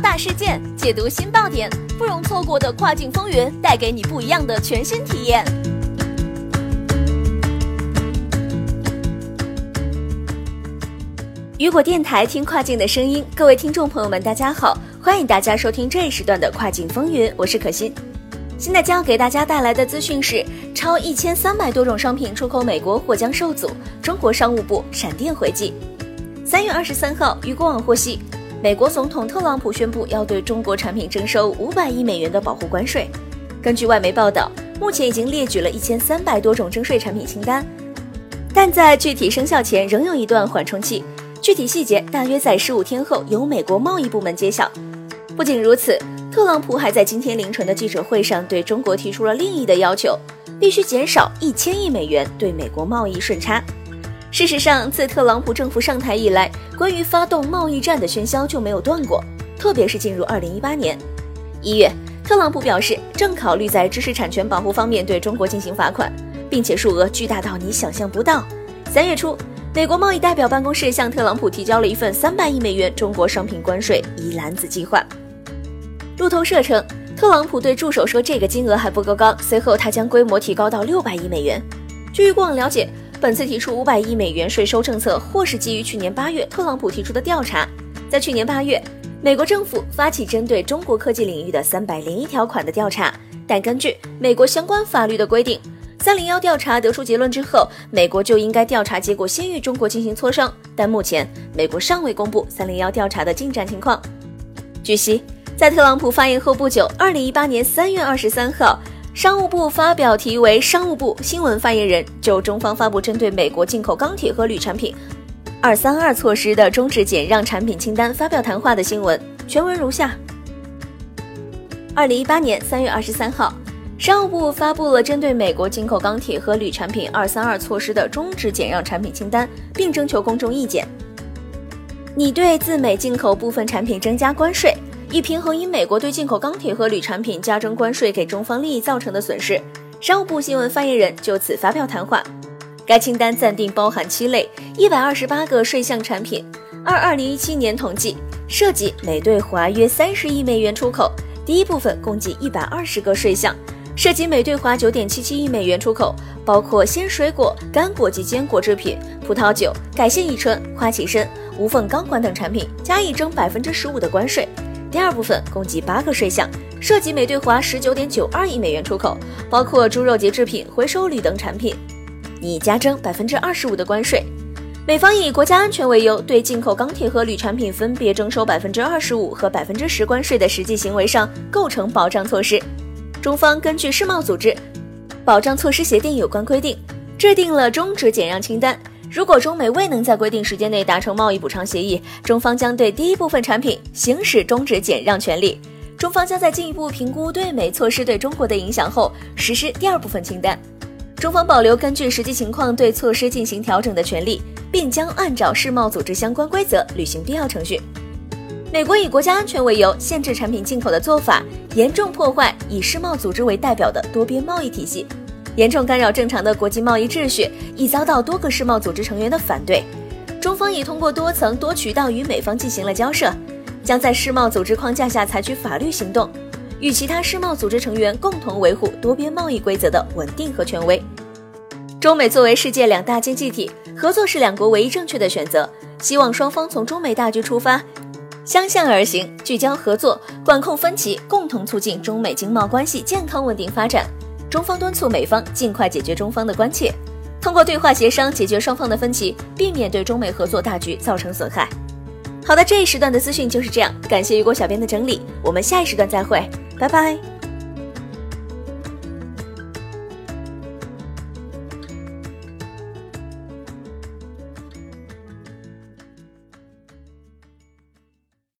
大事件，解读新爆点，不容错过的跨境风云，带给你不一样的全新体验。雨果电台听跨境的声音，各位听众朋友们，大家好，欢迎大家收听这一时段的跨境风云，我是可心。现在将要给大家带来的资讯是：超一千三百多种商品出口美国或将受阻，中国商务部闪电回击。三月二十三号，雨果网获悉，美国总统特朗普宣布要对中国产品征收五百亿美元的保护关税。根据外媒报道，目前已经列举了一千三百多种征税产品清单，但在具体生效前仍有一段缓冲期。具体细节大约在十五天后由美国贸易部门揭晓。不仅如此，特朗普还在今天凌晨的记者会上对中国提出了另一的要求，必须减少一千亿美元对美国贸易顺差。事实上，自特朗普政府上台以来，关于发动贸易战的喧嚣就没有断过。特别是进入二零一八年一月，特朗普表示正考虑在知识产权保护方面对中国进行罚款，并且数额巨大到你想象不到。三月初。美国贸易代表办公室向特朗普提交了一份三百亿美元中国商品关税一篮子计划。路透社称，特朗普对助手说这个金额还不够高，随后他将规模提高到六百亿美元。据过往了解，本次提出五百亿美元税收政策，或是基于去年八月特朗普提出的调查。在去年八月，美国政府发起针对中国科技领域的三百零一条款的调查，但根据美国相关法律的规定。三零幺调查得出结论之后，美国就应该调查结果先与中国进行磋商。但目前美国尚未公布三零幺调查的进展情况。据悉，在特朗普发言后不久，二零一八年三月二十三号，商务部发表题为《商务部新闻发言人就中方发布针对美国进口钢铁和铝产品“二三二”措施的终止减让产品清单”发表谈话的新闻，全文如下：二零一八年三月二十三号。商务部发布了针对美国进口钢铁和铝产品“二三二”措施的终止减让产品清单，并征求公众意见。你对自美进口部分产品增加关税，以平衡因美国对进口钢铁和铝产品加征关税给中方利益造成的损失。商务部新闻发言人就此发表谈话。该清单暂定包含七类一百二十八个税项产品。二二零一七年统计涉及美对华约三十亿美元出口，第一部分共计一百二十个税项。涉及美对华九点七七亿美元出口，包括鲜水果、干果及坚果制品、葡萄酒、改线乙醇、花旗参、无缝钢管等产品，加以征百分之十五的关税。第二部分共计八个税项，涉及美对华十九点九二亿美元出口，包括猪肉节制品、回收铝等产品，拟加征百分之二十五的关税。美方以国家安全为由，对进口钢铁和铝产品分别征收百分之二十五和百分之十关税的实际行为上，构成保障措施。中方根据世贸组织保障措施协定有关规定，制定了终止减让清单。如果中美未能在规定时间内达成贸易补偿协议，中方将对第一部分产品行使终止减让权利。中方将在进一步评估对美措施对中国的影响后，实施第二部分清单。中方保留根据实际情况对措施进行调整的权利，并将按照世贸组织相关规则履行必要程序。美国以国家安全为由限制产品进口的做法，严重破坏以世贸组织为代表的多边贸易体系，严重干扰正常的国际贸易秩序，已遭到多个世贸组织成员的反对。中方已通过多层多渠道与美方进行了交涉，将在世贸组织框架下采取法律行动，与其他世贸组织成员共同维护多边贸易规则的稳定和权威。中美作为世界两大经济体，合作是两国唯一正确的选择。希望双方从中美大局出发。相向而行，聚焦合作，管控分歧，共同促进中美经贸关系健康稳定发展。中方敦促美方尽快解决中方的关切，通过对话协商解决双方的分歧，避免对中美合作大局造成损害。好的，这一时段的资讯就是这样，感谢雨果小编的整理，我们下一时段再会，拜拜。